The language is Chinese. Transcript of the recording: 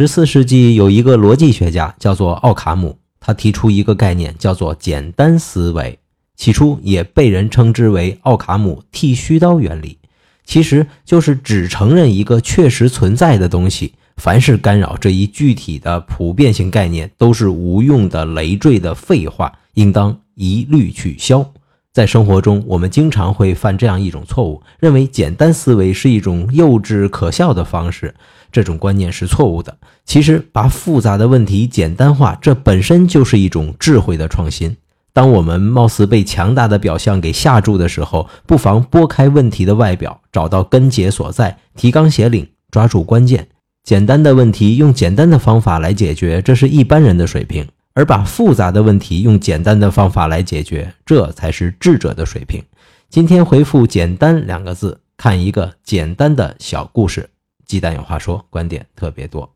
十四世纪有一个逻辑学家叫做奥卡姆，他提出一个概念叫做简单思维，起初也被人称之为奥卡姆剃须刀原理，其实就是只承认一个确实存在的东西，凡是干扰这一具体的普遍性概念，都是无用的累赘的废话，应当一律取消。在生活中，我们经常会犯这样一种错误，认为简单思维是一种幼稚可笑的方式。这种观念是错误的。其实，把复杂的问题简单化，这本身就是一种智慧的创新。当我们貌似被强大的表象给吓住的时候，不妨拨开问题的外表，找到根结所在，提纲挈领，抓住关键。简单的问题用简单的方法来解决，这是一般人的水平。而把复杂的问题用简单的方法来解决，这才是智者的水平。今天回复“简单”两个字，看一个简单的小故事。鸡蛋有话说，观点特别多。